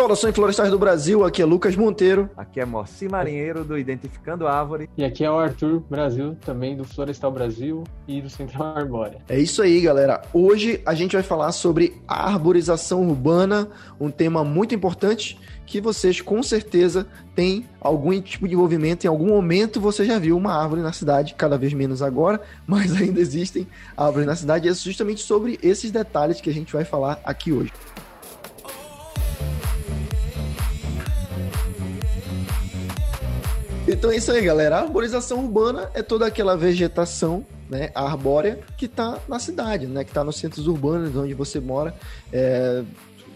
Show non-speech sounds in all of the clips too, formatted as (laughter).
Saudações florestais do Brasil, aqui é Lucas Monteiro. Aqui é Moacir Marinheiro do Identificando Árvore. E aqui é o Arthur Brasil, também do Florestal Brasil e do Central Arbórea. É isso aí, galera. Hoje a gente vai falar sobre arborização urbana, um tema muito importante que vocês com certeza têm algum tipo de envolvimento. Em algum momento você já viu uma árvore na cidade, cada vez menos agora, (laughs) mas ainda existem árvores na cidade. E é justamente sobre esses detalhes que a gente vai falar aqui hoje. Então é isso aí, galera. A arborização urbana é toda aquela vegetação né, arbórea que está na cidade, né, que está nos centros urbanos onde você mora. É,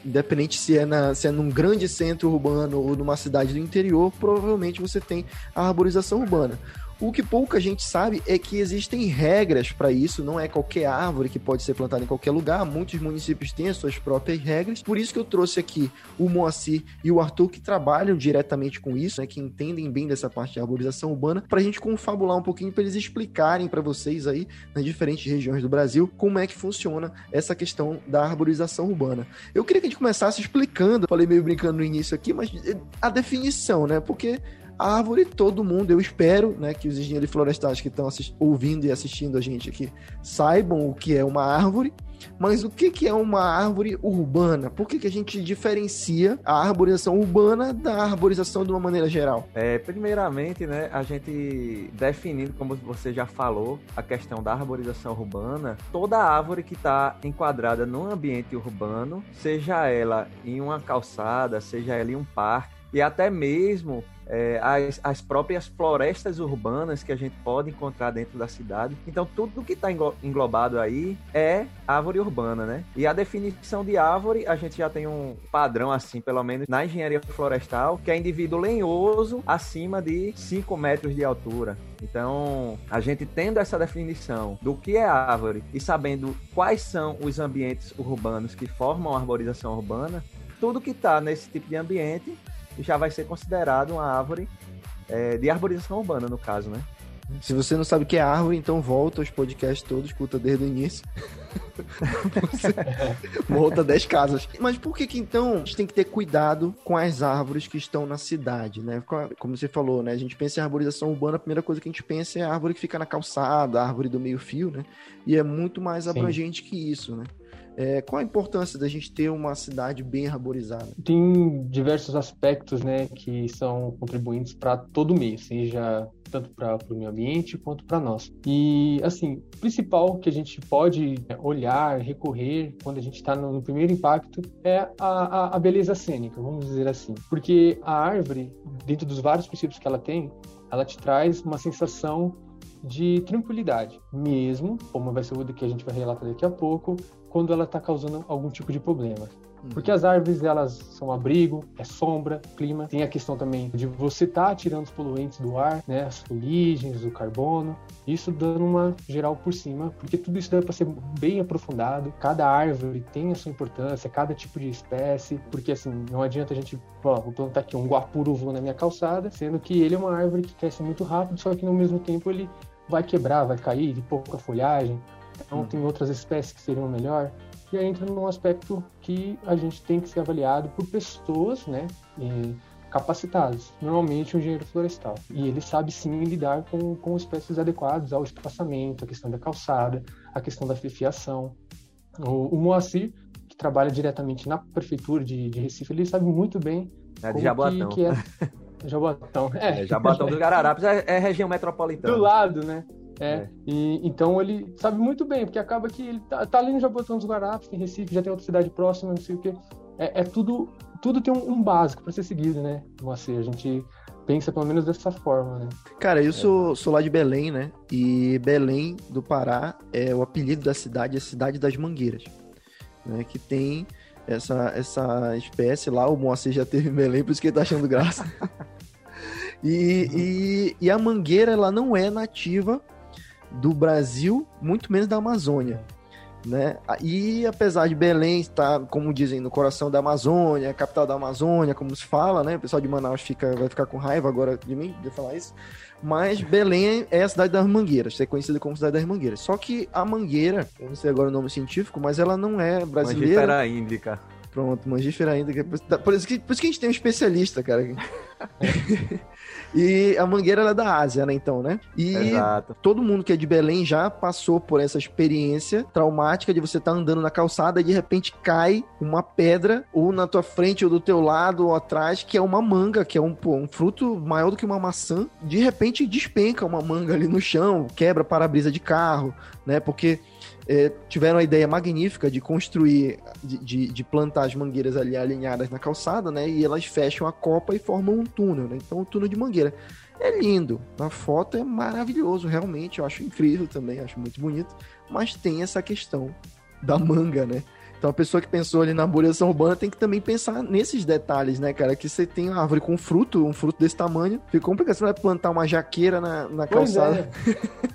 independente se é, na, se é num grande centro urbano ou numa cidade do interior, provavelmente você tem a arborização urbana. O que pouca gente sabe é que existem regras para isso, não é qualquer árvore que pode ser plantada em qualquer lugar. Muitos municípios têm as suas próprias regras. Por isso que eu trouxe aqui o Moacir e o Arthur que trabalham diretamente com isso, né, que entendem bem dessa parte de arborização urbana, para a gente confabular um pouquinho para eles explicarem para vocês aí nas diferentes regiões do Brasil como é que funciona essa questão da arborização urbana. Eu queria que a gente começasse explicando, falei meio brincando no início aqui, mas a definição, né? Porque árvore, todo mundo, eu espero, né, que os engenheiros florestais que estão ouvindo e assistindo a gente aqui saibam o que é uma árvore, mas o que, que é uma árvore urbana? Por que, que a gente diferencia a arborização urbana da arborização de uma maneira geral? É, primeiramente, né, a gente definindo, como você já falou, a questão da arborização urbana, toda árvore que está enquadrada num ambiente urbano, seja ela em uma calçada, seja ela em um parque, e até mesmo é, as, as próprias florestas urbanas que a gente pode encontrar dentro da cidade. Então, tudo que está englobado aí é árvore urbana, né? E a definição de árvore, a gente já tem um padrão, assim, pelo menos na engenharia florestal, que é indivíduo lenhoso acima de 5 metros de altura. Então, a gente tendo essa definição do que é árvore e sabendo quais são os ambientes urbanos que formam a arborização urbana, tudo que está nesse tipo de ambiente já vai ser considerado uma árvore é, de arborização urbana, no caso, né? Se você não sabe o que é árvore, então volta aos podcasts todos, escuta desde o início. (laughs) volta 10 casas. Mas por que que então a gente tem que ter cuidado com as árvores que estão na cidade, né? Como você falou, né? A gente pensa em arborização urbana, a primeira coisa que a gente pensa é a árvore que fica na calçada, a árvore do meio fio, né? E é muito mais abrangente Sim. que isso, né? É, qual a importância da gente ter uma cidade bem arborizada? Tem diversos aspectos né, que são contribuintes para todo meio, seja tanto para o meio ambiente quanto para nós. E, assim, o principal que a gente pode olhar, recorrer quando a gente está no, primeiro impacto é a, a, a beleza cênica, vamos dizer assim. Porque a árvore, dentro dos vários princípios que ela tem, ela te traz uma sensação de tranquilidade, mesmo, como vai ser o que a gente vai relatar daqui a pouco, quando ela está causando algum tipo de problema. Uhum. Porque as árvores, elas são abrigo, é sombra, clima. Tem a questão também de você estar tá tirando os poluentes do ar, né? As fuligens, o carbono. Isso dando uma geral por cima, porque tudo isso deve para ser bem aprofundado. Cada árvore tem a sua importância, cada tipo de espécie. Porque assim, não adianta a gente, ó, vou plantar aqui um guapuruvu na minha calçada, sendo que ele é uma árvore que cresce muito rápido, só que no mesmo tempo ele vai quebrar, vai cair de pouca folhagem. Então uhum. tem outras espécies que seriam melhor. E aí entra num aspecto que a gente tem que ser avaliado por pessoas, né? capacitadas, normalmente um engenheiro florestal. E ele sabe sim lidar com, com espécies adequadas ao espaçamento, a questão da calçada, a questão da fiação. O, o Moacir, que trabalha diretamente na prefeitura de, de Recife, ele sabe muito bem é de Jaboatão. Que, que é (laughs) Jaboatão. É, é Jaboatão dos Guararapes é, é região metropolitana. Do lado, né? É, é. E, então ele sabe muito bem, porque acaba que ele tá, tá ali no Jabotão dos Guarapes, tem Recife, já tem outra cidade próxima, não sei o quê. É, é tudo, tudo tem um, um básico para ser seguido, né? Moacir, a gente pensa pelo menos dessa forma, né? Cara, eu sou, sou lá de Belém, né? E Belém do Pará é o apelido da cidade, é a cidade das mangueiras, né? Que tem essa, essa espécie lá, o Moacir já teve em Belém, por isso que ele tá achando graça. (laughs) e, e, e a mangueira, ela não é nativa do Brasil, muito menos da Amazônia. Né? E apesar de Belém estar, como dizem, no coração da Amazônia, capital da Amazônia, como se fala, né? O pessoal de Manaus fica, vai ficar com raiva agora de mim de falar isso. Mas Belém é a cidade das Mangueiras, é conhecida como cidade das Mangueiras. Só que a mangueira, eu não sei agora o nome científico, mas ela não é brasileira. Mangifera índica. Pronto, mangífera ainda. Por isso, que, por isso que a gente tem um especialista, cara. (laughs) e a mangueira é da Ásia, né, então, né? E Exato. todo mundo que é de Belém já passou por essa experiência traumática de você estar tá andando na calçada e de repente cai uma pedra ou na tua frente ou do teu lado ou atrás, que é uma manga, que é um, pô, um fruto maior do que uma maçã. De repente despenca uma manga ali no chão, quebra para-brisa de carro, né? Porque é, tiveram a ideia magnífica de construir, de, de, de, plantar as mangueiras ali alinhadas na calçada, né? E elas fecham a copa e formam um túnel, né? Então, um túnel de mangueira. É lindo. Na foto é maravilhoso, realmente. Eu acho incrível também, acho muito bonito. Mas tem essa questão da manga, né? Então a pessoa que pensou ali na arborização urbana tem que também pensar nesses detalhes, né, cara? Que você tem uma árvore com fruto, um fruto desse tamanho, fica complicado. Você vai plantar uma jaqueira na, na calçada.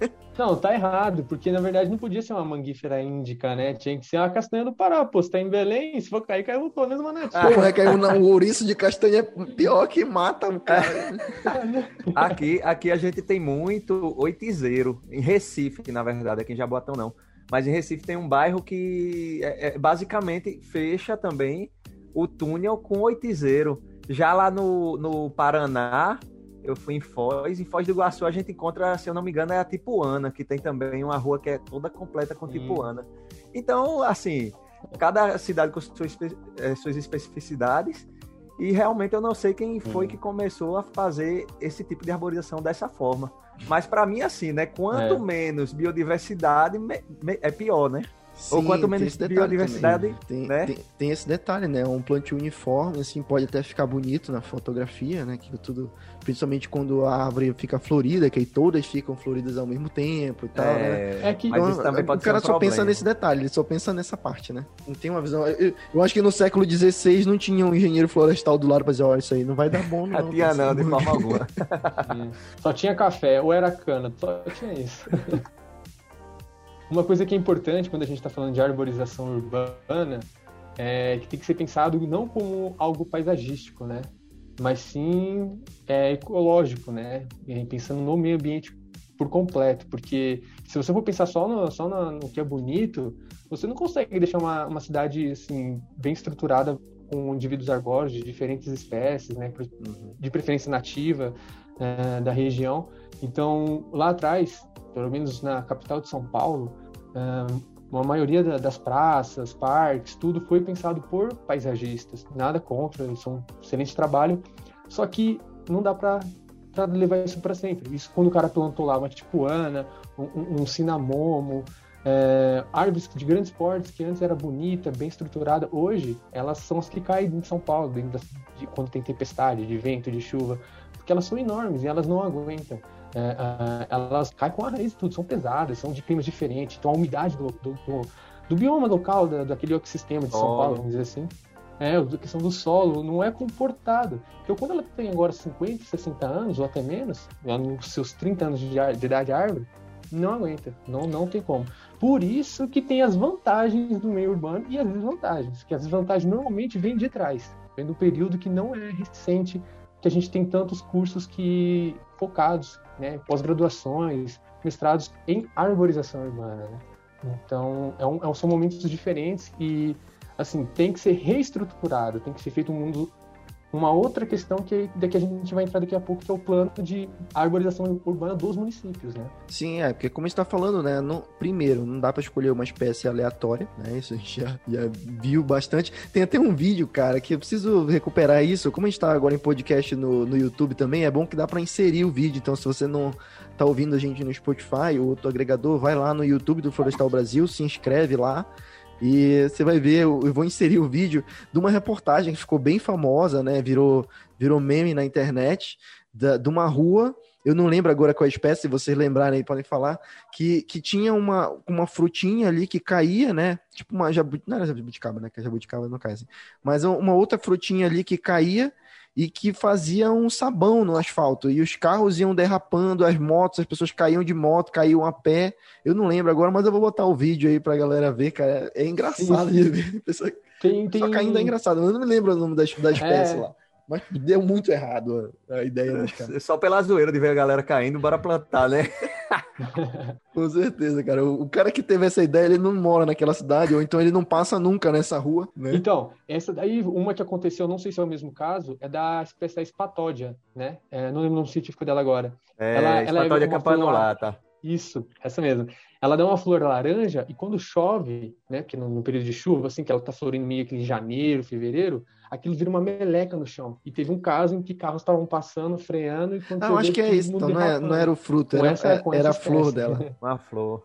É. (laughs) Não, tá errado, porque na verdade não podia ser uma manguífera índica, né? Tinha que ser uma castanha do Pará. Pô, você tá em Belém, se for cair, caiu pelo menos uma nativa. Ah, é caiu um ouriço de castanha pior que mata o cara. aqui, aqui a gente tem muito oitizeiro, em Recife, na verdade, aqui em Jaboatão não. Mas em Recife tem um bairro que é, é, basicamente fecha também o túnel com oitizeiro. Já lá no, no Paraná, eu fui em Foz. Em Foz do Iguaçu a gente encontra, se eu não me engano, é a Tipuana, que tem também uma rua que é toda completa com Tipuana. Então, assim, cada cidade com suas, eh, suas especificidades. E realmente eu não sei quem foi que começou a fazer esse tipo de arborização dessa forma. Mas para mim, assim, né? Quanto é. menos biodiversidade, é pior, né? Sim, Ou quanto menos biodiversidade, tem, né? Tem, tem, esse detalhe, né? Um plantio uniforme, assim, pode até ficar bonito na fotografia, né? Que tudo, principalmente quando a árvore fica florida, que aí todas ficam floridas ao mesmo tempo e tal, é, né? É que então, também pode o cara um só problema. pensa nesse detalhe, ele só pensa nessa parte, né? Não tem uma visão. Eu, eu acho que no século XVI não tinha um engenheiro florestal do lado pra dizer, olha, isso aí não vai dar bom, (laughs) não. tinha não, de forma alguma. (laughs) só tinha café, ou era cana, só tinha isso. (laughs) Uma coisa que é importante quando a gente está falando de arborização urbana é que tem que ser pensado não como algo paisagístico, né? Mas sim é, ecológico, né? Pensando no meio ambiente por completo, porque se você for pensar só no, só no, no que é bonito, você não consegue deixar uma, uma cidade assim bem estruturada com indivíduos arbóreos de diferentes espécies, né? Uhum. De preferência nativa é, da região. Então lá atrás pelo menos na capital de São Paulo, uma maioria das praças, parques, tudo foi pensado por paisagistas. Nada contra, eles são um excelente trabalho. Só que não dá para levar isso para sempre. Isso quando o cara plantou lá uma tipuana, um, um cinamomo, é, árvores de grandes portes que antes era bonita, bem estruturada, hoje elas são as que caem em São Paulo, de, quando tem tempestade, de vento, de chuva, porque elas são enormes e elas não aguentam é, é, elas caem com a raiz e tudo, são pesadas, são de climas diferentes, então a umidade do, do, do, do bioma local, da, daquele equissistema de São oh. Paulo, vamos dizer assim, é, a questão do solo não é comportada. Então, quando ela tem agora 50, 60 anos, ou até menos, nos seus 30 anos de, de idade árvore, não aguenta, não, não tem como. Por isso que tem as vantagens do meio urbano e as desvantagens, que as desvantagens normalmente vêm de trás, vem do período que não é recente, que a gente tem tantos cursos que focados né, pós-graduações, mestrados em arborização urbana. Né? Então, é um, é são momentos diferentes e, assim, tem que ser reestruturado, tem que ser feito um mundo uma outra questão que daqui a gente vai entrar daqui a pouco, que é o plano de arborização urbana dos municípios, né? Sim, é, porque como a gente está falando, né? No, primeiro, não dá para escolher uma espécie aleatória, né? Isso a gente já, já, viu bastante. Tem até um vídeo, cara, que eu preciso recuperar isso. Como a gente está agora em podcast no, no YouTube também, é bom que dá para inserir o vídeo. Então, se você não tá ouvindo a gente no Spotify ou outro agregador, vai lá no YouTube do Florestal Brasil, se inscreve lá e você vai ver, eu vou inserir o vídeo de uma reportagem que ficou bem famosa, né? Virou, virou meme na internet, da, de uma rua. Eu não lembro agora qual é espécie, se vocês lembrarem podem falar, que, que tinha uma, uma frutinha ali que caía, né? Tipo uma jabuticaba, não era jabuticaba, né? Que a jabuticaba não cai assim. Mas uma outra frutinha ali que caía e que fazia um sabão no asfalto. E os carros iam derrapando, as motos, as pessoas caíam de moto, caíam a pé. Eu não lembro agora, mas eu vou botar o vídeo aí pra galera ver, cara. É engraçado de ver. (laughs) Pessoa... Tem, tem... Só caindo é engraçado. Eu não me lembro o nome da, da espécie é... lá. Mas deu muito errado a, ideia Só pela zoeira de ver a galera caindo, bora plantar, né? (laughs) Com certeza, cara. O, cara que teve essa ideia, ele não mora naquela cidade, ou então ele não passa nunca nessa rua, né? Então, essa daí, uma que aconteceu, não sei se é o mesmo caso, é da espécie da espatódia, né? É, não lembro o nome científico dela agora. É, ela, ela é campanulata. Isso, essa mesmo. Ela dá uma flor laranja e quando chove, né, porque no, no, período de chuva, assim, que ela tá florindo meio que em janeiro, fevereiro, aquilo vira uma meleca no chão. E teve um caso em que carros estavam passando, freando e quando ah, acho que é isso, então não, é, não era o fruto, era, essa, era, era a flor dela. Uma flor.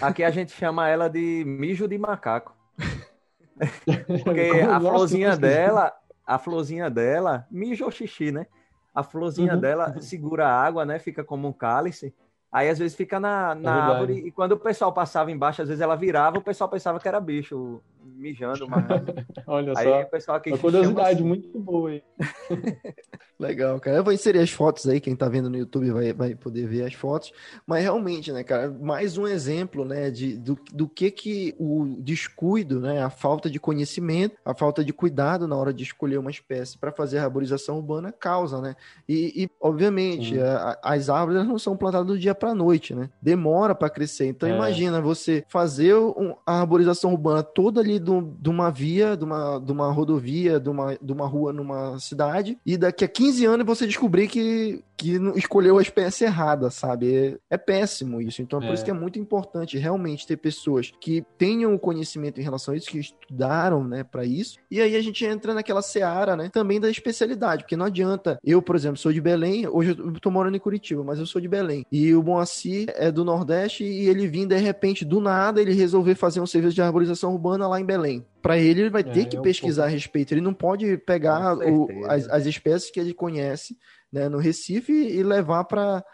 Aqui a gente chama ela de mijo de macaco. (laughs) Porque a florzinha dela, a florzinha dela, mijo ou xixi, né? A florzinha uhum. dela segura a água, né? Fica como um cálice. Aí às vezes fica na, na é árvore e quando o pessoal passava embaixo, às vezes ela virava, o pessoal pensava que era bicho mijando. Mas... (laughs) Olha aí, só, o pessoal aqui uma curiosidade assim. muito boa aí. (laughs) Legal, cara. Eu vou inserir as fotos aí, quem tá vendo no YouTube vai, vai poder ver as fotos. Mas realmente, né, cara, mais um exemplo, né, de, do, do que que o descuido, né, a falta de conhecimento, a falta de cuidado na hora de escolher uma espécie para fazer a arborização urbana causa, né? E, e obviamente, a, as árvores não são plantadas do dia para noite, né? Demora para crescer. Então é. imagina você fazer um, a arborização urbana toda ali de uma via, de uma, de uma rodovia, de uma, de uma rua numa cidade, e daqui a 15 anos você descobrir que, que escolheu a espécie errada, sabe? É, é péssimo isso. Então é por isso é. que é muito importante realmente ter pessoas que tenham o conhecimento em relação a isso, que estudaram, né, para isso. E aí a gente entra naquela seara, né, também da especialidade, porque não adianta. Eu, por exemplo, sou de Belém, hoje eu tô morando em Curitiba, mas eu sou de Belém. E o Moacir é do Nordeste e ele vim de repente, do nada, ele resolver fazer um serviço de arborização urbana lá em Belém. Para ele, ele vai ter é, que pesquisar a respeito. Ele não pode pegar o, as, as espécies que ele conhece né, no Recife e levar para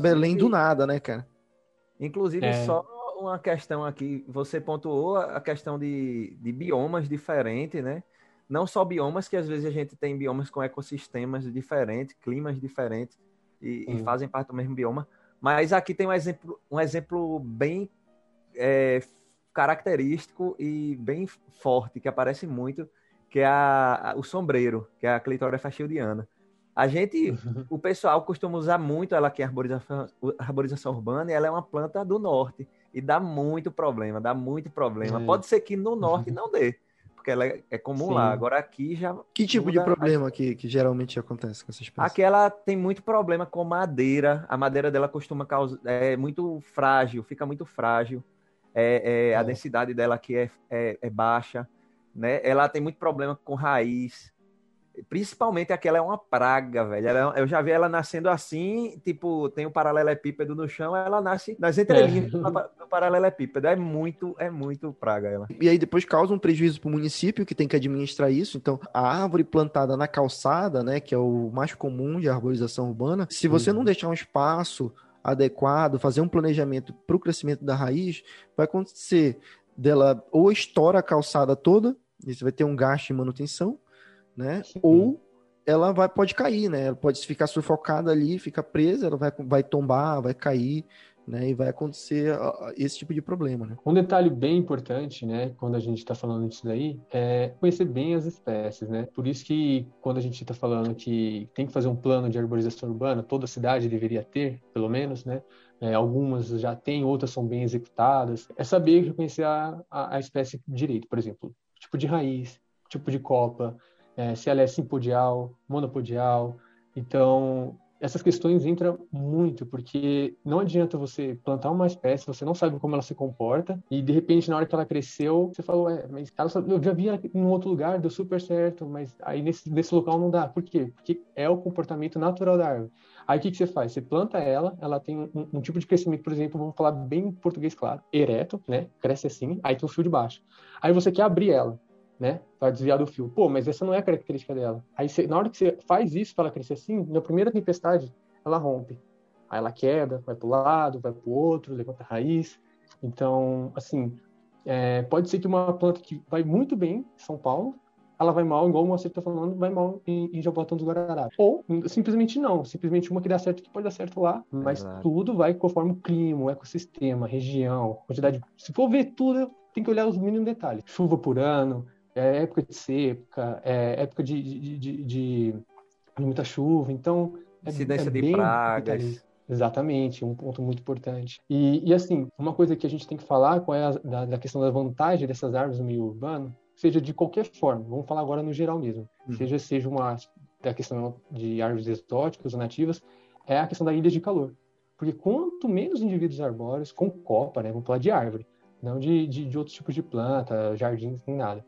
Belém do nada, né, cara? Inclusive, é. só uma questão aqui, você pontuou a questão de, de biomas diferentes, né? Não só biomas, que às vezes a gente tem biomas com ecossistemas diferentes, climas diferentes, e, e fazem parte do mesmo bioma, mas aqui tem um exemplo, um exemplo bem é, característico e bem forte, que aparece muito, que é a, a, o sombreiro, que é a clitória fasciodiana. A gente, o pessoal costuma usar muito ela aqui, a arborização, arborização urbana, e ela é uma planta do norte. E dá muito problema, dá muito problema. É. Pode ser que no norte não dê, porque ela é, é comum Sim. lá. Agora aqui já. Que tipo de problema que, que geralmente acontece com essas pessoas? Aqui ela tem muito problema com madeira. A madeira dela costuma causar. É muito frágil, fica muito frágil é, é, a densidade dela aqui é, é, é, baixa, né? Ela tem muito problema com raiz, principalmente aquela é uma praga, velho. Ela, é, eu já vi ela nascendo assim, tipo, tem um paralelepípedo no chão, ela nasce nas entrelinhas é. do paralelepípedo. É muito, é muito praga ela. E aí depois causa um prejuízo para o município que tem que administrar isso. Então, a árvore plantada na calçada, né, que é o mais comum de arborização urbana, se você uhum. não deixar um espaço adequado, fazer um planejamento para o crescimento da raiz, vai acontecer dela ou estoura a calçada toda, e você vai ter um gasto em manutenção, né? Sim. Ou ela vai, pode cair, né? Ela pode ficar sufocada ali, fica presa, ela vai, vai tombar, vai cair, né? E vai acontecer esse tipo de problema, né? Um detalhe bem importante, né? Quando a gente está falando disso daí, é conhecer bem as espécies, né? Por isso que quando a gente está falando que tem que fazer um plano de arborização urbana, toda cidade deveria ter, pelo menos, né? É, algumas já têm, outras são bem executadas. É saber reconhecer a, a, a espécie direito, por exemplo, tipo de raiz, tipo de copa, é, se ela é simpodial, monopodial. Então, essas questões entram muito, porque não adianta você plantar uma espécie, você não sabe como ela se comporta, e de repente, na hora que ela cresceu, você falou, é, mas ela só, eu já vi em um outro lugar, deu super certo, mas aí nesse, nesse local não dá. Por quê? Porque é o comportamento natural da árvore. Aí o que, que você faz? Você planta ela, ela tem um, um, tipo de crescimento, por exemplo, vamos falar bem em português claro, ereto, né? Cresce assim, aí tem um fio de baixo. Aí você quer abrir ela né? Para desviar do fio. Pô, mas essa não é a característica dela. Aí você, na hora que você faz isso para ela crescer assim, na primeira tempestade, ela rompe. Aí ela queda, vai para o lado, vai para o outro, levanta a raiz. Então, assim, é, pode ser que uma planta que vai muito bem em São Paulo, ela vai mal, igual o Moacir está falando, vai mal em, em Jabotão dos Guararapes. Ou simplesmente não, simplesmente uma que dá certo que pode dar certo lá, mas Exato. tudo vai conforme o clima, o ecossistema, região, quantidade. Se for ver tudo, tem que olhar os mínimos detalhes. Chuva por ano, é época de seca, é época de, de, de, de, muita chuva, então é, incidência é de pragas. Exatamente, um ponto muito importante. E, e, assim, uma coisa que a gente tem que falar qual é a, da, da, questão da vantagem dessas árvores no meio urbano, seja de qualquer forma, vamos falar agora no geral mesmo, uhum. seja seja uma da questão de árvores exóticas ou nativas, é a questão da ilha de calor. Porque quanto menos indivíduos arbóreos, com copa, né, vamos falar de árvore, não de, de, de outros tipos de planta, jardins, nem nada,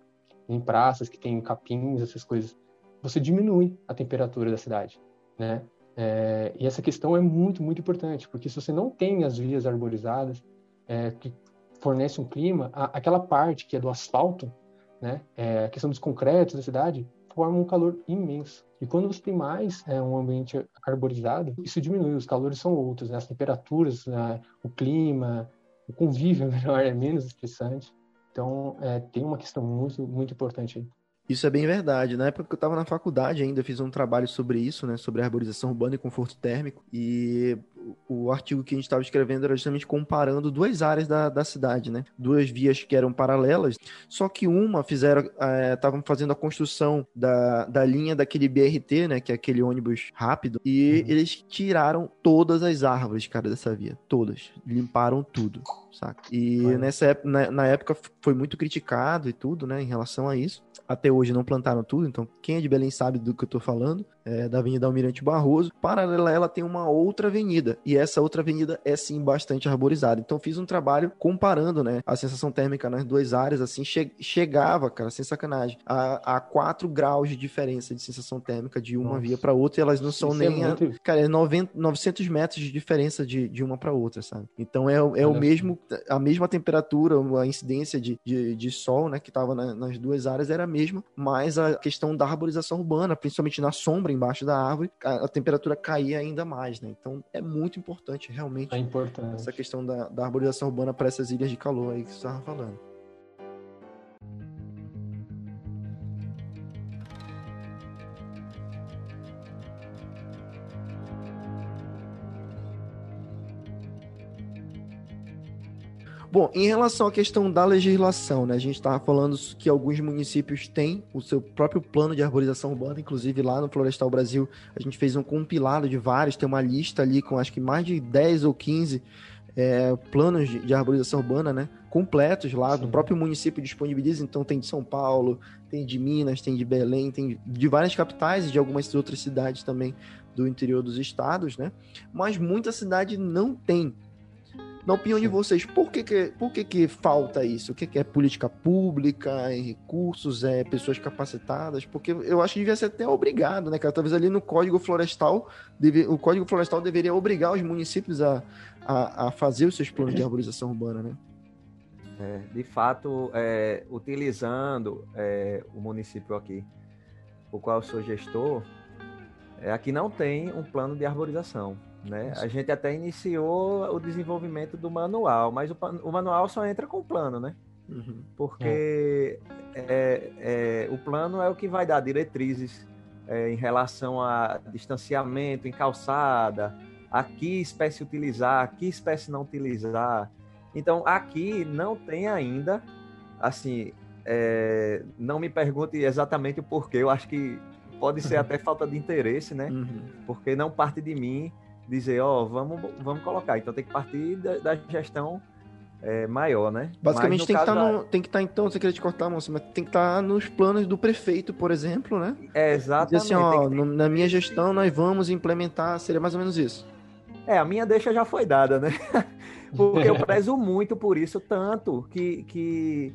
em praças que tem capins, essas coisas, você diminui a temperatura da cidade, né? É, e essa questão é muito, muito importante, porque se você não tem as vias arborizadas é, que fornecem um clima, a, aquela parte que é do asfalto, né, é, a questão dos concretos da cidade, forma um calor imenso. E quando você tem mais é, um ambiente arborizado, isso diminui, os calores são outros, né, as temperaturas, né, o clima, o convívio (laughs) melhor é menos estressante. Então, é, tem uma questão muito, muito importante aí. Isso é bem verdade. Na época que eu estava na faculdade ainda, eu fiz um trabalho sobre isso, né? Sobre arborização urbana e conforto térmico. E o artigo que a gente estava escrevendo era justamente comparando duas áreas da, da cidade, né? Duas vias que eram paralelas, só que uma fizeram, estavam é, fazendo a construção da, da linha daquele BRT, né? Que é aquele ônibus rápido, e uhum. eles tiraram todas as árvores, cara, dessa via. Todas. Limparam tudo, saca? E nessa época, na, na época foi muito criticado e tudo, né? Em relação a isso. Até hoje não plantaram tudo, então quem é de Belém sabe do que eu tô falando é, da Avenida Almirante Barroso. Paralela a ela tem uma outra avenida, e essa outra avenida é sim bastante arborizada. Então fiz um trabalho comparando, né, a sensação térmica nas duas áreas, assim, che chegava, cara, sem sacanagem, a, a 4 graus de diferença de sensação térmica de uma Nossa. via para outra, e elas não são Isso é nem, é muito... a, cara, é 90, 900 metros de diferença de, de uma para outra, sabe? Então é, é o mesmo, a mesma temperatura, a incidência de, de, de sol, né, que tava na, nas duas áreas era a mesma, mas a questão da arborização urbana, principalmente na sombra, embaixo da árvore, a, a temperatura caía ainda mais, né? Então é muito importante realmente é importante. essa questão da, da arborização urbana para essas ilhas de calor aí que você estava falando. Bom, em relação à questão da legislação, né, a gente estava falando que alguns municípios têm o seu próprio plano de arborização urbana, inclusive lá no Florestal Brasil, a gente fez um compilado de vários, tem uma lista ali com acho que mais de 10 ou 15 é, planos de, de, arborização urbana, né, completos lá, Sim. do próprio município disponibiliza, então tem de São Paulo, tem de Minas, tem de Belém, tem de várias capitais e de algumas outras cidades também do interior dos estados, né, mas muita cidade não tem na opinião Sim. de vocês, por que que, por que que falta isso? O que que é política pública, é recursos, é pessoas capacitadas? Porque eu acho que devia ser até obrigado, né, cara? Talvez ali no Código Florestal, deve, o Código Florestal deveria obrigar os municípios a, a, a fazer os seus planos de arborização urbana, né? É, de fato, é, utilizando é, o município aqui, o qual eu sou gestor, é, aqui não tem um plano de arborização. Né? A gente até iniciou o desenvolvimento do manual, mas o, o manual só entra com o plano, né? Uhum. Porque é. É, é, o plano é o que vai dar diretrizes é, em relação a distanciamento em calçada, a que espécie utilizar, a que espécie não utilizar. Então, aqui não tem ainda, assim, é, não me pergunte exatamente o porquê, eu acho que pode ser (laughs) até falta de interesse, né? Uhum. Porque não parte de mim dizer, ó, oh, vamos, vamos colocar. Então tem que partir da, da gestão é, maior, né? Basicamente tem que, tá no, tem que estar, tá, então, você queria te cortar, moça, mas tem que estar tá nos planos do prefeito, por exemplo, né? É, exatamente. Dizer assim, ó, que... na minha gestão nós vamos implementar, seria mais ou menos isso. É, a minha deixa já foi dada, né? (laughs) Porque eu prezo muito por isso, tanto que, que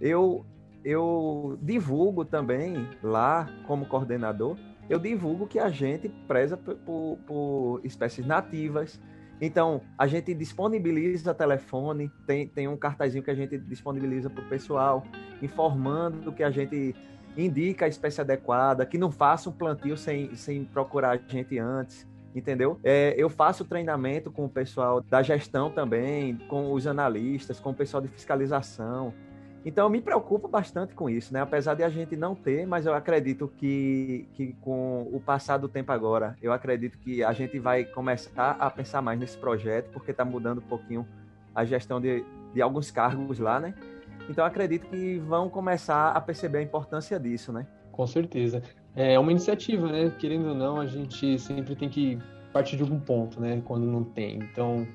eu, eu divulgo também lá como coordenador eu divulgo que a gente preza por, por espécies nativas. Então, a gente disponibiliza telefone, tem, tem um cartazinho que a gente disponibiliza para o pessoal, informando que a gente indica a espécie adequada, que não faça um plantio sem, sem procurar a gente antes, entendeu? É, eu faço treinamento com o pessoal da gestão também, com os analistas, com o pessoal de fiscalização. Então eu me preocupo bastante com isso, né? Apesar de a gente não ter, mas eu acredito que, que com o passar do tempo agora, eu acredito que a gente vai começar a pensar mais nesse projeto, porque está mudando um pouquinho a gestão de, de alguns cargos lá, né? Então acredito que vão começar a perceber a importância disso, né? Com certeza. É uma iniciativa, né? Querendo ou não, a gente sempre tem que partir de algum ponto, né? Quando não tem. Então,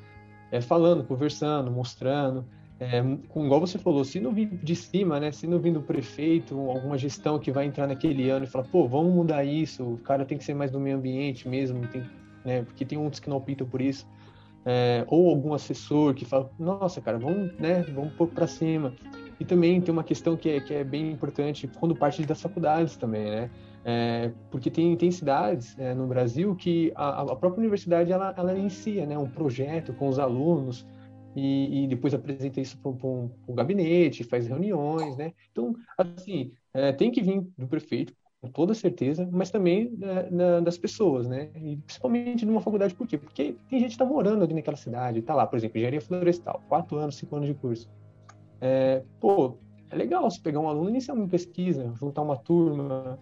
é falando, conversando, mostrando. É, com, igual você falou, se não vir de cima, né? Se não vir do prefeito, alguma gestão que vai entrar naquele ano e falar, pô, vamos mudar isso, o cara tem que ser mais do meio ambiente mesmo, tem, né? Porque tem outros que não optam por isso. É, ou algum assessor que fala, nossa, cara, vamos, né? Vamos pôr para cima. E também tem uma questão que é, que é bem importante quando parte das faculdades também, né? É, porque tem, tem cidades é, no Brasil que a, a, própria universidade ela, ela inicia né, um projeto com os alunos e, e depois apresenta isso para o gabinete, faz reuniões, né? Então, assim, é, tem que vir do prefeito, com toda certeza, mas também é, na, das pessoas, né? E principalmente numa faculdade, por quê? Porque tem gente que está morando ali naquela cidade, está lá, por exemplo, engenharia florestal, quatro anos, cinco anos de curso. É, pô, é legal se pegar um aluno e iniciar uma pesquisa, juntar uma turma,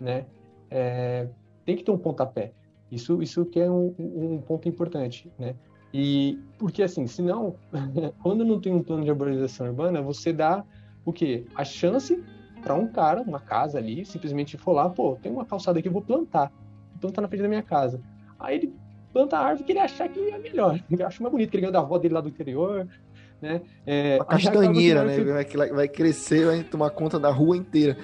né? É, tem que ter um pontapé. Isso, isso que é um, um ponto importante, né? E porque assim, senão, (laughs) quando não tem um plano de arborização urbana, você dá o quê? A chance para um cara, uma casa ali, simplesmente for lá, pô, tem uma calçada aqui, eu vou plantar. Vou plantar na frente da minha casa. Aí ele planta a árvore que ele achar que é melhor. (laughs) Ele acha mais bonito, que ele ganhou da avó dele lá do interior, né? É, uma castanheira, né? Vai, vai crescer, vai tomar conta da rua inteira.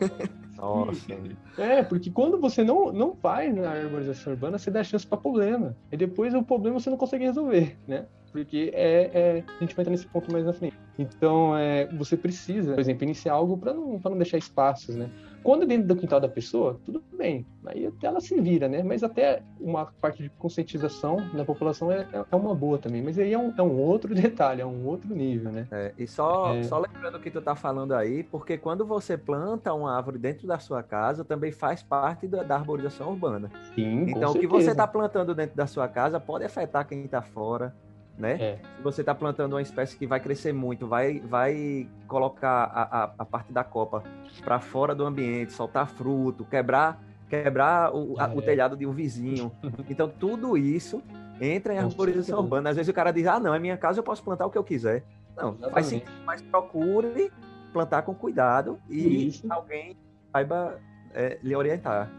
(laughs) Nossa. (laughs) É, porque quando você não, não vai na arborização urbana, você dá chance para problema. E depois o problema você não consegue resolver, né? Porque é, é, a gente vai entrar nesse ponto mais na frente. Então, é, você precisa, por exemplo, iniciar algo para não, não deixar espaços, né? Quando é dentro do quintal da pessoa, tudo bem. Aí até ela se vira, né? Mas até uma parte de conscientização da população é, é uma boa também. Mas aí é um, é um outro (laughs) detalhe, é um outro nível, né? É, e só, é... só lembrando o que tu tá falando aí, porque quando você planta uma árvore dentro da sua casa, também faz parte da, da arborização urbana. Sim, Então, o que você tá plantando dentro da sua casa pode afetar quem tá fora, né? É. Se você está plantando uma espécie que vai crescer muito, vai, vai colocar a, a, a parte da copa para fora do ambiente, soltar fruto, quebrar quebrar o, a, o é. telhado de um vizinho. (laughs) Então, tudo isso entra em arborização urbana. Às vezes o cara diz, ah, não, é minha casa, eu posso plantar o que eu quiser. Não, Exatamente. faz sentido, mas procure plantar com cuidado e alguém saiba é, lhe orientar.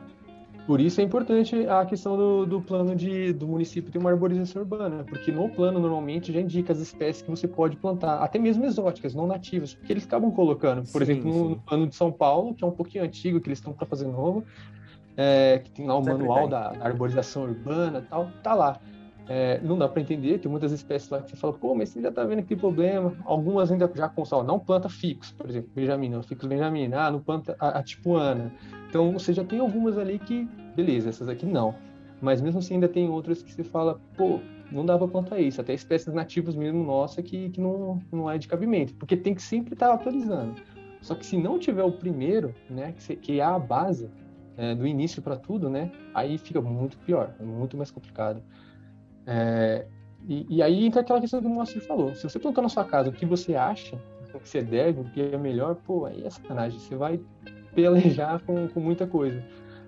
Por isso é importante a questão do, do plano de, do município ter uma arborização urbana, porque no plano normalmente já indica as espécies que você pode plantar, até mesmo exóticas, não nativas, porque eles acabam colocando. Por sim, exemplo, no, no, plano de São Paulo, que é um pouquinho antigo, que eles estão para fazer novo, é, que tem lá o Sempre manual da, da, arborização urbana tal, tá lá. É, não dá para entender, tem muitas espécies lá que você fala, pô, mas você já tá vendo que tem problema. Algumas ainda já constam, não planta fixo, por exemplo, benjamina, fixo benjamina, ah, não planta a, a tipuana. Então você já tem algumas ali que, beleza, essas aqui não. Mas mesmo assim ainda tem outras que você fala, pô, não dá para plantar isso. Até espécies nativas mesmo nossa que, que não, não é de cabimento. Porque tem que sempre estar tá atualizando. Só que se não tiver o primeiro, né, que, que é a base é, do início para tudo, né, aí fica muito pior, é muito mais complicado. É, e, e, aí entra aquela questão que o Moacir falou. Se você plantar na sua casa o que você acha, o que você deve, o que é melhor, pô, aí é sacanagem. Você vai pelejar com, com muita coisa.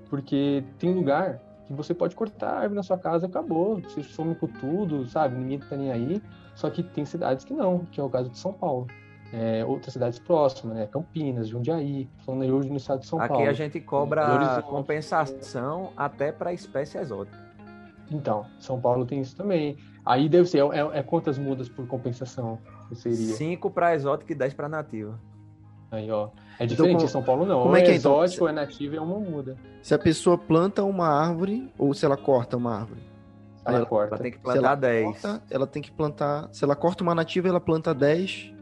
Porque tem lugar que você pode cortar a árvore na sua casa acabou. Você some com tudo, sabe? Ninguém tá nem aí. Só que tem cidades que não, que é o caso de São Paulo. É, outras cidades próximas, né? Campinas, Jundiaí, falando hoje no estado de São Aqui Paulo. Aqui a gente cobra compensação até para espécie exótica. Então, São Paulo tem isso também. Aí deve ser, é, é quantas mudas por compensação seria? 5 para exótica e 10 para nativa. Aí, ó. É então, diferente então, em São Paulo, não. Como é que é, então? exótico, então? é nativo, é uma muda. Se a pessoa planta uma árvore, ou se ela corta uma árvore? Ela, ela corta. Ela tem que plantar 10. Corta, ela tem que plantar. Se ela corta uma nativa, ela planta 10.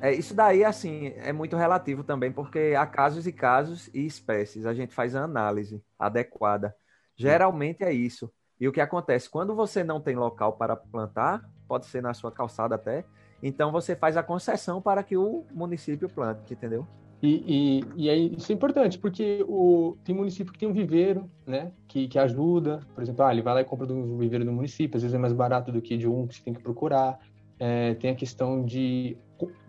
É, isso daí, assim, é muito relativo também, porque há casos e casos e espécies. A gente faz a análise adequada. Geralmente é isso. E o que acontece? Quando você não tem local para plantar, pode ser na sua calçada até, então você faz a concessão para que o município plante, entendeu? E, e, e isso é importante, porque o, tem município que tem um viveiro, né, que, que ajuda, por exemplo, ah, ele vai lá e compra do viveiro do município, às vezes é mais barato do que de um que você tem que procurar. É, tem a questão de.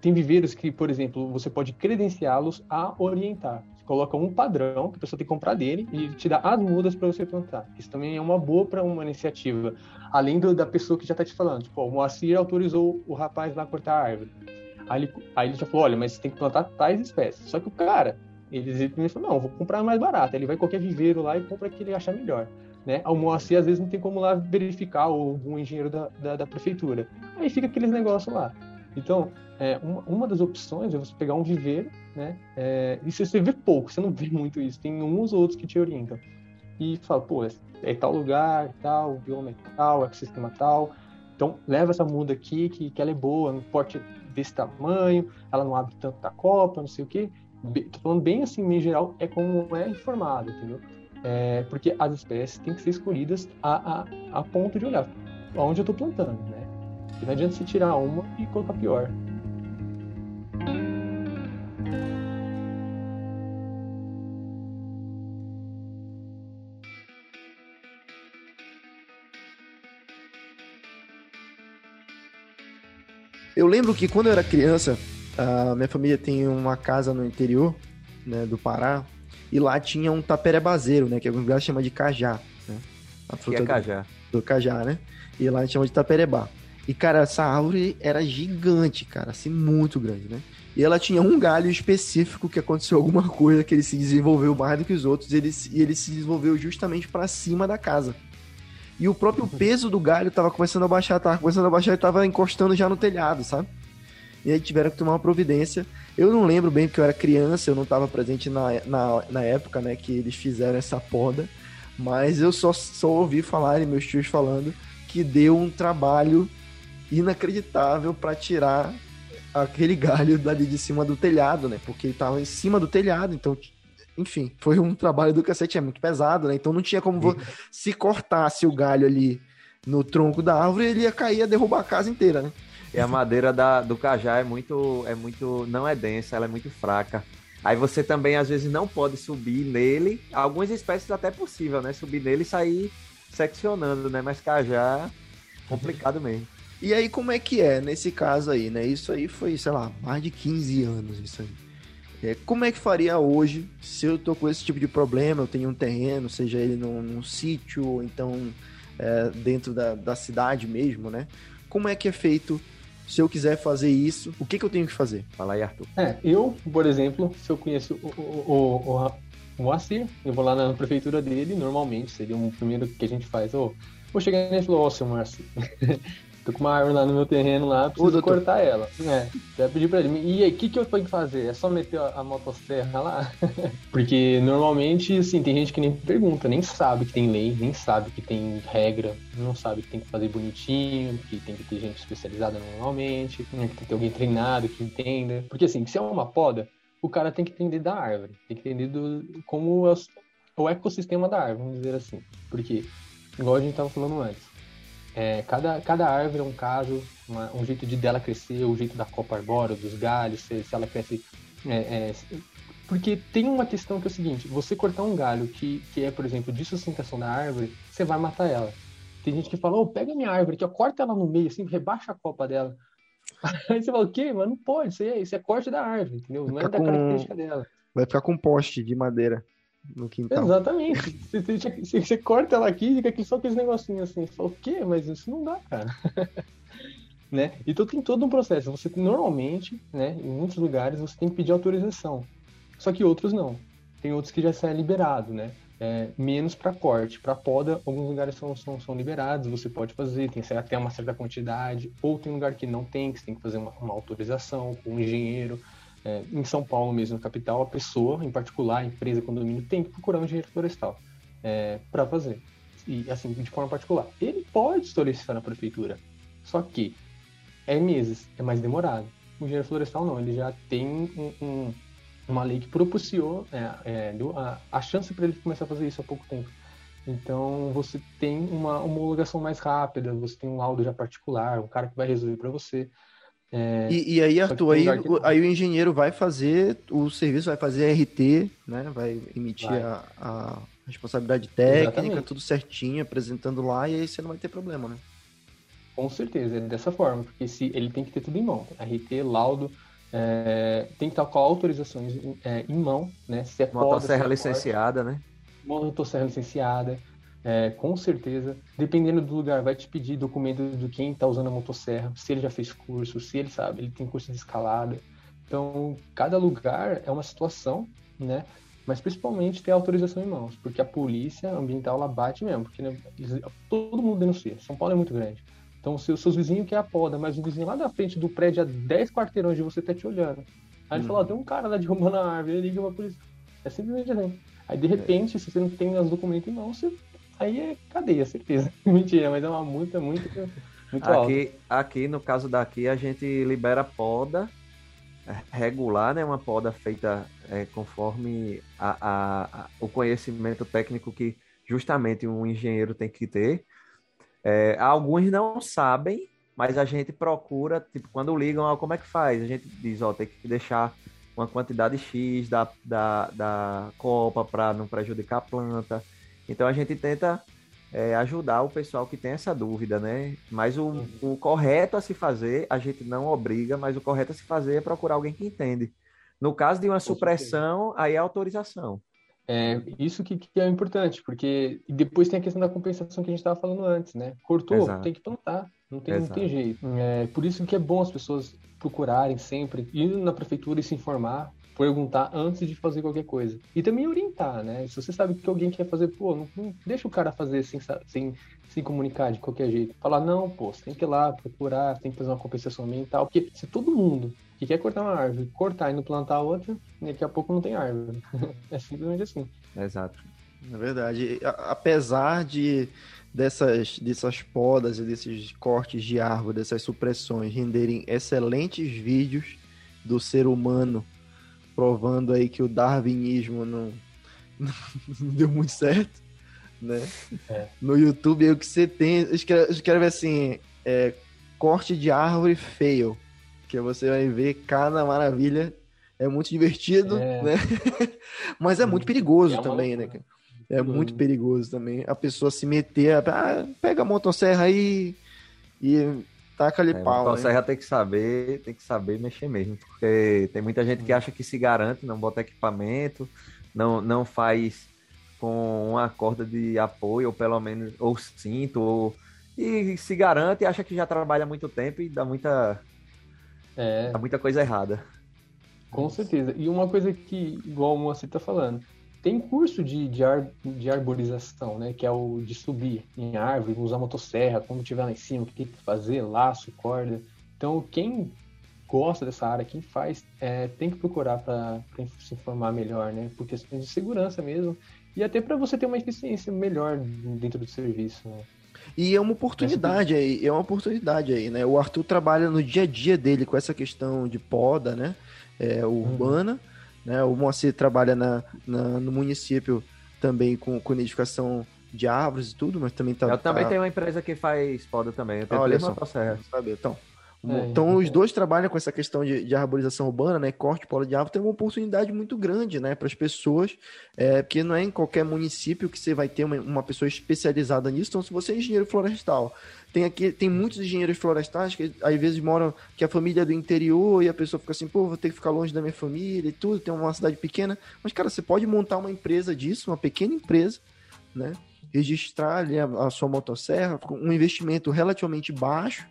Tem viveiros que, por exemplo, você pode credenciá-los a orientar coloca um padrão que a pessoa tem que comprar dele e te dá as mudas para você plantar. Isso também é uma boa para uma iniciativa. Além do, da pessoa que já está te falando, tipo, o Moacir autorizou o rapaz lá cortar a árvore. Aí ele, aí ele já falou, olha, mas você tem que plantar tais espécies. Só que o cara, ele, ele falou, não, vou comprar mais barato. Ele vai qualquer viveiro lá e compra que ele achar melhor. né? O Moacir às vezes não tem como lá verificar, ou algum engenheiro da, da, da prefeitura. Aí fica aqueles negócios lá. Então, é, uma, uma, das opções é você pegar um viveiro, né? É, e você vê pouco, você não vê muito isso. Tem uns ou outros que te orientam. E fala, pô, é, é tal lugar, tal, bioma é tal, ecossistema tal. Então, leva essa muda aqui, que, que ela é boa, no porte desse tamanho, ela não abre tanto da copa, não sei o quê. Tô falando bem assim, em geral, é como é informado, entendeu? É, porque as espécies têm que ser escolhidas a, a, a ponto de olhar onde eu estou plantando, né? E não adianta você tirar uma e colocar pior. Eu lembro que quando eu era criança, a minha família tem uma casa no interior né, do Pará, e lá tinha um taperebazeiro, né? Que alguns lugares chamam de cajá, né? A fruta que é cajá. Do, do cajá, né? E lá a gente chama de taperebá. E, cara, essa árvore era gigante, cara, assim, muito grande, né? E ela tinha um galho específico que aconteceu alguma (laughs) coisa que ele se desenvolveu mais do que os outros, e ele, e ele se desenvolveu justamente para cima da casa. E o próprio peso do galho tava começando a baixar, tava começando a baixar e tava encostando já no telhado, sabe? E aí tiveram que tomar uma providência. Eu não lembro bem porque eu era criança, eu não estava presente na, na, na época, né, que eles fizeram essa poda. Mas eu só, só ouvi falar, e meus tios falando, que deu um trabalho inacreditável para tirar aquele galho dali de cima do telhado, né? Porque ele tava em cima do telhado, então, enfim, foi um trabalho do cacete, é muito pesado, né? Então não tinha como uhum. se cortasse o galho ali no tronco da árvore, ele ia cair, ia derrubar a casa inteira, né? E a madeira da, do cajá é muito, é muito, não é densa, ela é muito fraca. Aí você também às vezes não pode subir nele. Algumas espécies até é possível, né? Subir nele e sair seccionando, né? Mas cajá complicado mesmo. E aí como é que é nesse caso aí, né? Isso aí foi, sei lá, mais de 15 anos isso aí. É, como é que faria hoje se eu tô com esse tipo de problema? Eu tenho um terreno, seja ele num, num sítio ou então é, dentro da, da cidade mesmo, né? Como é que é feito se eu quiser fazer isso, o que, que eu tenho que fazer? Fala aí, Arthur. É, eu, por exemplo, se eu conheço o, o, o, o Moacir, eu vou lá na prefeitura dele, normalmente, seria um primeiro que a gente faz, oh, vou chegar nele e falar, seu Moacir, (laughs) Tô com uma árvore lá no meu terreno lá, preciso cortar ela. É, já pedi pra ele. E aí, o que, que eu tenho que fazer? É só meter a, a motosserra lá? (laughs) Porque normalmente, assim, tem gente que nem pergunta, nem sabe que tem lei, nem sabe que tem regra, não sabe que tem que fazer bonitinho, que tem que ter gente especializada normalmente, né, que tem que ter alguém treinado que entenda. Porque assim, se é uma poda, o cara tem que entender da árvore, tem que entender do, como é o ecossistema da árvore, vamos dizer assim. Porque, igual a gente tava falando antes, é, cada, cada árvore é um caso, uma, um jeito de dela crescer, o jeito da copa arbórea, dos galhos, se, se ela cresce. É, é, porque tem uma questão que é o seguinte: você cortar um galho que, que é, por exemplo, de sustentação da árvore, você vai matar ela. Tem gente que fala, oh, pega minha árvore aqui, ó, corta ela no meio, assim, rebaixa a copa dela. (laughs) Aí você fala, o quê? Mas não pode, isso é, isso é corte da árvore, entendeu? Não é da com... característica dela. Vai ficar com poste de madeira no quintal. Exatamente. Você, você, você, corta ela aqui e fica aqui só aqueles negocinhos assim. Você fala, o quê? Mas isso não dá, cara. (laughs) né? Então tem todo um processo. Você normalmente, né, em muitos lugares, você tem que pedir autorização. Só que outros não. Tem outros que já saem liberado, né? É, menos para corte. Para poda, alguns lugares são, são, são liberados, você pode fazer, tem até uma certa quantidade, ou tem lugar que não tem, que você tem que fazer uma, uma autorização com um engenheiro. É, em São Paulo mesmo, na capital, a pessoa, em particular, a empresa, condomínio, tem que procurar um engenheiro florestal é, para fazer. E assim, de forma particular. Ele pode solicitar na prefeitura, só que é meses, é mais demorado. O engenheiro florestal não, ele já tem um, um, uma lei que propiciou é, é a, a, chance para ele começar a fazer isso há pouco tempo. Então você tem uma homologação mais rápida, você tem um laudo já particular, um cara que vai resolver para você. É, e, e, aí, Arthur, aí, o, aí o engenheiro vai fazer o serviço, vai fazer RT, né? Vai emitir vai. A, a, responsabilidade técnica, Exatamente. tudo certinho, apresentando lá, e aí você não vai ter problema, né? Com certeza, é dessa forma, porque se ele tem que ter tudo em mão. RT, laudo, é, tem que estar com autorizações é, em mão, né? Se é motosserra licenciada, né? Motosserra licenciada. É, com certeza, dependendo do lugar, vai te pedir documento de quem está usando a motosserra, se ele já fez curso, se ele sabe, ele tem curso de escalada. Então, cada lugar é uma situação, né? mas principalmente ter autorização em mãos, porque a polícia ambiental ela bate mesmo, porque né, todo mundo denuncia. São Paulo é muito grande. Então, se os seus vizinhos querem a poda, mas o vizinho lá da frente do prédio a 10 quarteirões de você tá te olhando. Aí ele uhum. fala, tem um cara lá derrubando a árvore, ele liga pra polícia. É simplesmente assim. Aí, de repente, é. se você não tem os documentos em mãos, você... aí é cadeia, certeza. (laughs) Mentira, mas é uma multa muito, muito aqui, alta. Aqui, no caso daqui, a gente libera poda é, regular, né? Uma poda feita é, conforme a, a, a, o conhecimento técnico que justamente um engenheiro tem que ter. É, alguns não sabem, mas a gente procura, tipo, quando ligam, como é que faz? A gente diz, ó, tem que deixar uma quantidade X da, da, da copa para não prejudicar a planta. Então a gente tenta é, ajudar o pessoal que tem essa dúvida, né? Mas o, uhum. o correto a se fazer, a gente não obriga, mas o correto a se fazer é procurar alguém que entende. No caso de uma supressão, aí é autorização. É, isso que, que, é importante, porque depois tem a questão da compensação que a gente estava falando antes, né? Cortou, Exato. tem que plantar, não tem, não tem jeito. É, por isso que é bom as pessoas procurarem sempre, ir na prefeitura e se informar, perguntar antes de fazer qualquer coisa. E também orientar, né? Se você sabe que alguém quer fazer, pô, não, não deixa o cara fazer sem, sem se comunicar de qualquer jeito. Falar, não, pô, você tem que ir lá procurar, tem que fazer uma compensação ambiental, porque se todo mundo que quer cortar uma árvore, cortar e não plantar outra, daqui a pouco não tem árvore. (laughs) é simplesmente assim. Exato. É verdade. Apesar de dessas, dessas podas e desses cortes de árvore, dessas supressões renderem excelentes vídeos do ser humano provando aí que o darwinismo não, (laughs) não deu muito certo, né? É. No YouTube, aí, o que você tem, escreve, escreve assim, é, corte de árvore fail que você vai ver cada maravilha. É muito divertido, é. né? (laughs) Mas é muito perigoso é também, né? É muito perigoso também. A pessoa se meter, ah, pega a motosserra aí e taca ali é, pau. A motosserra né? tem que saber, tem que saber mexer mesmo, porque tem muita gente que acha que se garante, não bota equipamento, não, não faz com uma corda de apoio, ou pelo menos, ou cinto, ou, e se garante e acha que já trabalha há muito tempo e dá muita é. Tá muita coisa errada. Com certeza. E uma coisa que, igual o Moacir tá falando, tem curso de, de, ar, de arborização, né? Que é o de subir em árvore, usar motosserra, quando tiver lá em cima, o que tem que fazer, laço, corda. Então, quem gosta dessa área, quem faz, é, tem que procurar para se informar melhor, né? Por questões de segurança mesmo. E até para você ter uma eficiência melhor dentro do serviço, né? E é uma oportunidade aí, é uma oportunidade aí, né? O Arthur trabalha no dia a dia dele com essa questão de poda, né? É, urbana, uhum. Né? O Moacir trabalha na, na, no município também com, com nidificação de árvores e tudo, mas também tá. Eu também tá... tenho uma empresa que faz poda também. Eu tenho Olha só, sabe? Então, é, então, os dois trabalham com essa questão de, de arborização urbana, né? Corte polo de árvore, tem uma oportunidade muito grande, né? Para as pessoas, é, porque não é em qualquer município que você vai ter uma, uma pessoa especializada nisso. Então, se você é engenheiro florestal, tem aqui, tem muitos engenheiros florestais que às vezes moram, que a família é do interior e a pessoa fica assim, pô, vou ter que ficar longe da minha família e tudo, tem uma cidade pequena. Mas, cara, você pode montar uma empresa disso, uma pequena empresa, né? Registrar ali a, a sua motosserra, com um investimento relativamente baixo,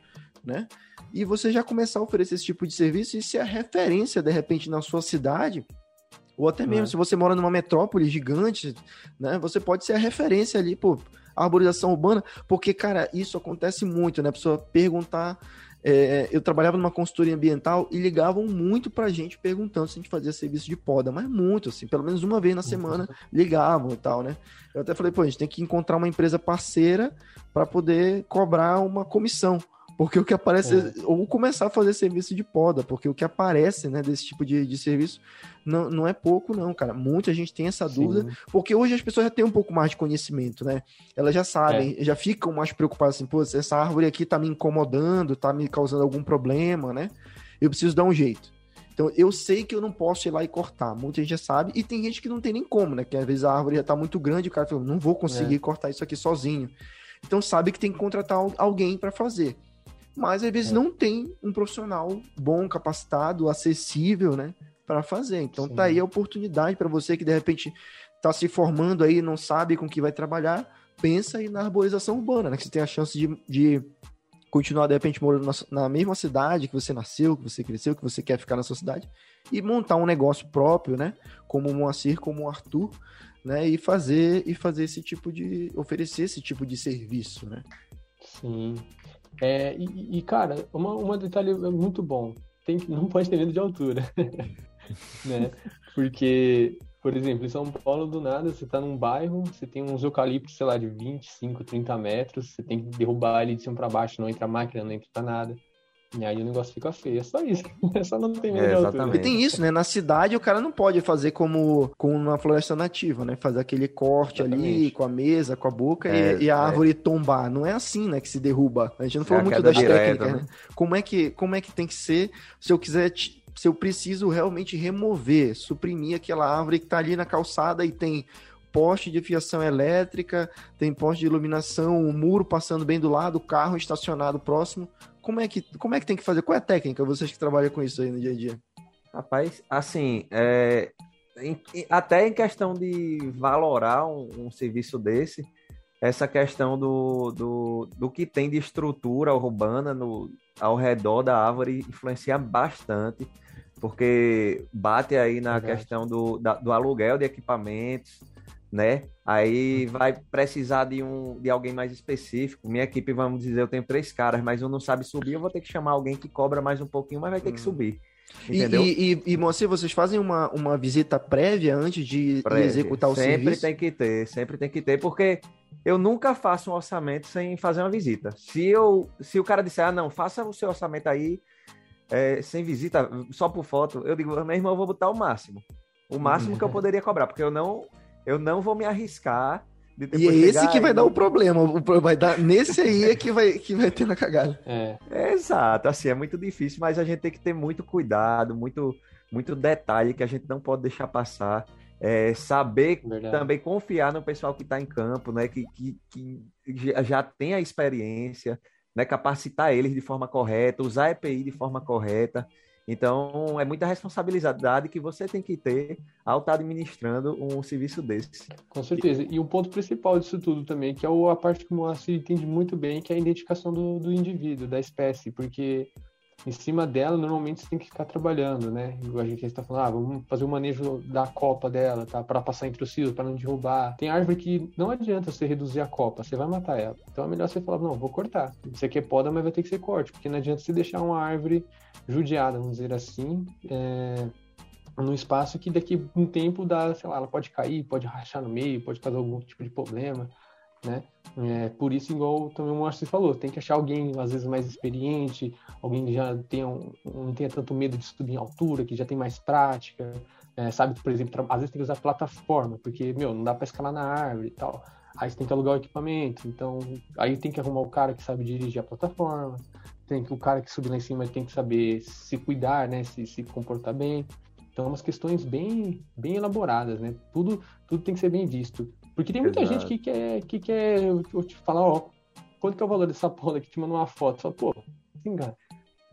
né? e você já começar a oferecer esse tipo de serviço e ser a referência, de repente, na sua cidade, ou até mesmo é. se você mora numa metrópole gigante, né, você pode ser a referência ali, pô, arborização urbana, porque, cara, isso acontece muito, né, a pessoa perguntar, é, eu trabalhava numa consultoria ambiental e ligavam muito pra gente perguntando se a gente fazia serviço de poda, mas muito, assim, pelo menos uma vez na semana ligavam e tal, né. Eu até falei, pô, a gente tem que encontrar uma empresa parceira para poder cobrar uma comissão, porque o que aparece, é. ou começar a fazer serviço de poda, porque o que aparece, né, desse tipo de, de serviço não, não é pouco, não, cara. Muita gente tem essa dúvida, Sim. porque hoje as pessoas já têm um pouco mais de conhecimento, né? Elas já sabem, é. já ficam mais preocupadas assim, pô, essa árvore aqui tá me incomodando, tá me causando algum problema, né? Eu preciso dar um jeito. Então, eu sei que eu não posso ir lá e cortar. Muita gente já sabe. E tem gente que não tem nem como, né? Que às vezes a árvore já tá muito grande e o cara fala, não vou conseguir é. cortar isso aqui sozinho. Então, sabe que tem que contratar alguém para fazer mas às vezes é. não tem um profissional bom, capacitado, acessível, né, para fazer. Então Sim. tá aí a oportunidade para você que de repente está se formando aí, não sabe com que vai trabalhar, pensa aí na arborização urbana, né, que você tem a chance de, de continuar de repente morando na, na, mesma cidade que você nasceu, que você cresceu, que você quer ficar na sua cidade, e montar um negócio próprio, né? Como o Moacir, como o Arthur, né? E fazer e fazer esse tipo de oferecer esse tipo de serviço, né? Sim. É, e, e, cara, uma, uma detalhe muito bom. Tem, não pode ter medo de altura. (laughs) né? Porque, por exemplo, em São Paulo, do nada, você tá num bairro, você tem uns eucaliptos, sei lá, de 25, 30 metros, você tem que derrubar ele de cima para baixo, não entra máquina, não entra nada. E aí o negócio fica feio. É só isso. (laughs) É só não tem medo é, altura. E tem isso, né? Na cidade o cara não pode fazer como, como na floresta nativa, né? Fazer aquele corte exatamente. ali com a mesa, com a boca é, e, e, a é. árvore é. tombar. Não é assim, né? Que se derruba. A gente não falou muito das direta, técnicas, né? né? Como é, que, como é que tem que ser se eu quiser se eu preciso realmente remover, suprimir aquela árvore que está ali na calçada e tem poste de fiação elétrica, tem poste de iluminação, o um muro passando bem do lado, o carro estacionado próximo. Como é que, como é que tem que fazer? Qual é a técnica, vocês que trabalham com isso aí no dia a dia? Rapaz, assim, é, em, até em questão de valorar um, um, serviço desse, essa questão do, do, do que tem de estrutura urbana no, ao redor da árvore influencia bastante porque bate aí na Verdade. questão do, da, do aluguel de equipamentos, né? Aí vai precisar de um de alguém mais específico. Minha equipe, vamos dizer, eu tenho três caras, mas um não sabe subir, eu vou ter que chamar alguém que cobra mais um pouquinho, mas vai ter hum. que subir. Entendeu? E, e, e, Moacir, vocês fazem uma, uma visita prévia antes de, prévia. executar o sempre serviço? Sempre tem que ter, sempre tem que ter, porque eu nunca faço um orçamento sem fazer uma visita. Se, eu, se o cara disser, ah, não, faça o seu orçamento aí, é, sem visita, só por foto, eu digo, meu irmão, eu vou botar o máximo. O máximo que eu poderia cobrar, porque eu não, eu não vou me arriscar. e é esse que vai dar o problema. Vai dar, nesse aí é que vai, que vai ter na cagada. É. é. Exato, assim, é muito difícil, mas a gente tem que ter muito cuidado, muito, muito detalhe que a gente não pode deixar passar. É, saber Verdade. também confiar no pessoal que está em campo, né? Que, que, que já tem a experiência, né, capacitar eles de forma correta, usar a EPI de forma correta. Então, é muita responsabilidade que você tem que ter ao estar administrando um serviço desse. Com certeza. E o ponto principal disso tudo também, que é a parte que o Moacir entende muito bem, que é a identificação do, do indivíduo, da espécie, porque em cima dela, normalmente você tem que ficar trabalhando, né? A gente está falando, ah, vamos fazer o manejo da copa dela, tá? Para passar entre os fios, para não derrubar. Tem árvore que não adianta você reduzir a copa, você vai matar ela. Então é melhor você falar, não, vou cortar. Você quer poda, mas vai ter que ser corte, porque não adianta você deixar uma árvore judiada, vamos dizer assim, é, num espaço que daqui um tempo dá, sei lá, ela pode cair, pode rachar no meio, pode causar algum tipo de problema né? É, por isso, igual também o Márcio falou, tem que achar alguém, às vezes, mais experiente, alguém que já tenha um, não tenha tanto medo de subir em altura, que já tem mais prática, é, sabe, por exemplo, às vezes tem que usar plataforma, porque, meu, não dá para escalar na árvore e tal. Aí você tem que alugar o equipamento, então aí tem que arrumar o cara que sabe dirigir a plataforma, tem que o cara que subir lá em cima tem que saber se cuidar, né, se, se comportar bem. Então, umas questões bem, bem elaboradas, né? Tudo, tudo tem que ser bem visto. Porque tem muita Exato. gente que quer, que quer eu te falar, ó, quanto que é o valor dessa porra que te manda uma foto? Fala, pô, assim, cara,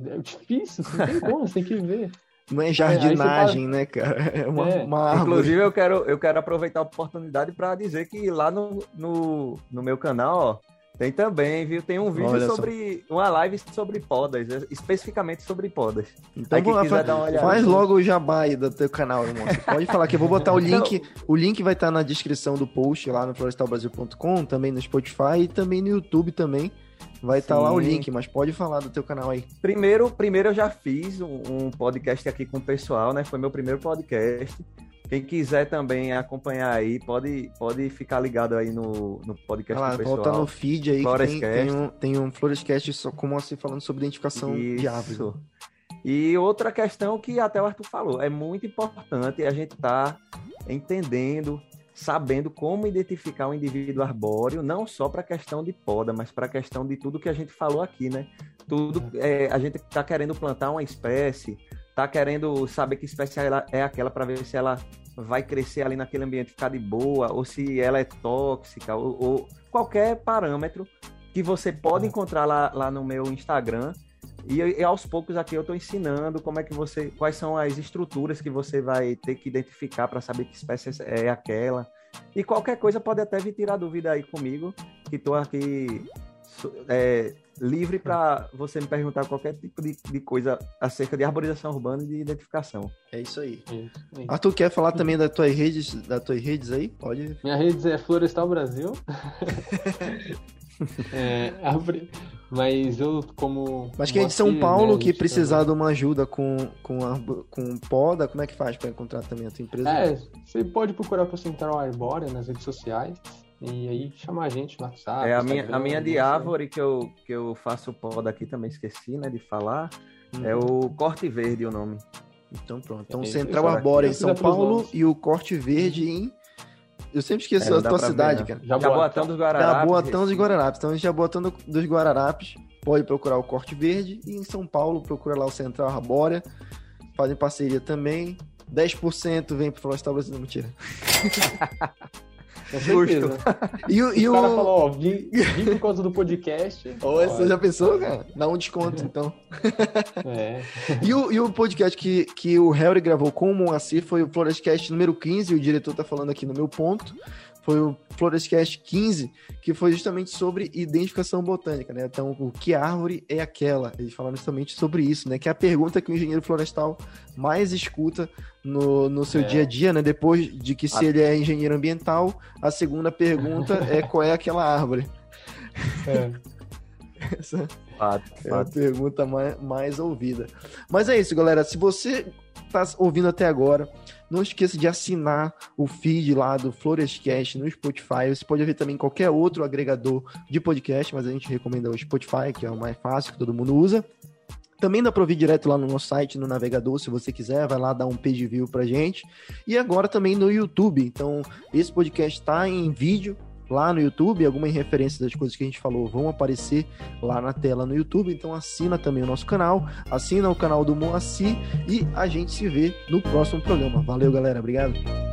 é difícil, não tem como, você tem que ver. (laughs) Não é jardinagem, é, né, cara? (laughs) É uma, é. uma Inclusive, eu quero, eu quero aproveitar a oportunidade para dizer que lá no, no, no meu canal, ó, tem também, viu? Tem um vídeo Olha sobre. Só. Uma live sobre podas, especificamente sobre podas. Então, aí, lá, faz, faz logo o jabá aí do teu canal, irmão. Você pode falar que eu vou botar o link. Então, o link vai estar na descrição do post lá no florestalbrasil.com, também no Spotify e também no YouTube também. Vai estar lá o link, mas pode falar do teu canal aí. Primeiro, primeiro eu já fiz um, um podcast aqui com o pessoal, né? Foi meu primeiro podcast. Quem quiser também acompanhar aí, pode, pode ficar ligado aí no, no podcast lá, do pessoal. Volta no feed aí que tem, tem, um, tem um Florescast só, como assim, falando sobre identificação Isso. de árvore. E outra questão que até o Arthur falou, é muito importante a gente estar tá entendendo, sabendo como identificar um indivíduo arbóreo, não só para a questão de poda, mas para a questão de tudo que a gente falou aqui, né? Tudo, é, a gente está querendo plantar uma espécie, tá querendo saber que espécie é aquela para ver se ela vai crescer ali naquele ambiente, ficar de boa, ou se ela é tóxica, ou, ou qualquer parâmetro que você pode encontrar lá, lá no meu Instagram. E, e, aos poucos aqui eu estou ensinando como é que você, quais são as estruturas que você vai ter que identificar para saber que espécie é aquela. E qualquer coisa pode até vir tirar dúvida aí comigo, que estou aqui é, livre para você me perguntar qualquer tipo de, de, coisa acerca de arborização urbana e de identificação. É isso aí. É isso aí. Arthur, quer falar também das tuas redes, das tuas redes aí? Pode. Minha rede é Florestal Brasil. (laughs) é, mas eu, como. Mas quem é de São Paulo né, que precisar de uma ajuda com, com, com poda, como é que faz para encontrar também a tua empresa? É, você pode procurar por Central Arbórea nas redes sociais. E aí chamar a gente no WhatsApp. É, a minha, a minha de árvore que eu, que eu faço poda aqui também esqueci, né, de falar. Hum. É o Corte Verde o nome. Então pronto. Então Central Arbórea em São Paulo e o Corte Verde em eu sempre esqueço é, a tua cidade, ver, né? cara. Jaboatão dos Guararapes. Jaboatão dos Guararapes. Então, em Jaboatão dos Guararapes, pode procurar o Corte Verde. E em São Paulo, procura lá o Central Arbórea. Fazem parceria também. 10% vem pro Florestal Brasil. Mentira. (laughs) Justo. E, o, e o cara falou, ó, vim, vim por causa do podcast. Ô, você já pensou, cara? Dá um desconto, então. É. (laughs) E o, e o podcast que, que o Harry gravou com o Moacir foi o Florescast número 15, o diretor tá falando aqui no meu ponto foi o Florescast 15, que foi justamente sobre identificação botânica, né? Então, o que árvore é aquela? Eles falaram justamente sobre isso, né? Que é a pergunta que o engenheiro florestal mais escuta no, no seu é. dia a dia, né? Depois de que se ele é engenheiro ambiental, a segunda pergunta (laughs) é qual é aquela árvore. É. (laughs) Essa fato, é fato. a pergunta mais, mais ouvida. Mas é isso, galera. Se você está ouvindo até agora, não esqueça de assinar o feed lá do Florescast no Spotify. Você pode ouvir também qualquer outro agregador de podcast, mas a gente recomenda o Spotify, que é o mais fácil, que todo mundo usa. Também dá para ouvir direto lá no nosso site, no navegador, se você quiser, vai lá dar um page view pra gente. E agora também no YouTube. Então, esse podcast está em vídeo, lá no YouTube, algumas referências das coisas que a gente falou vão aparecer lá na tela no YouTube, então assina também o nosso canal, assina o canal do Moacir e a gente se vê no próximo programa. Valeu, galera, obrigado.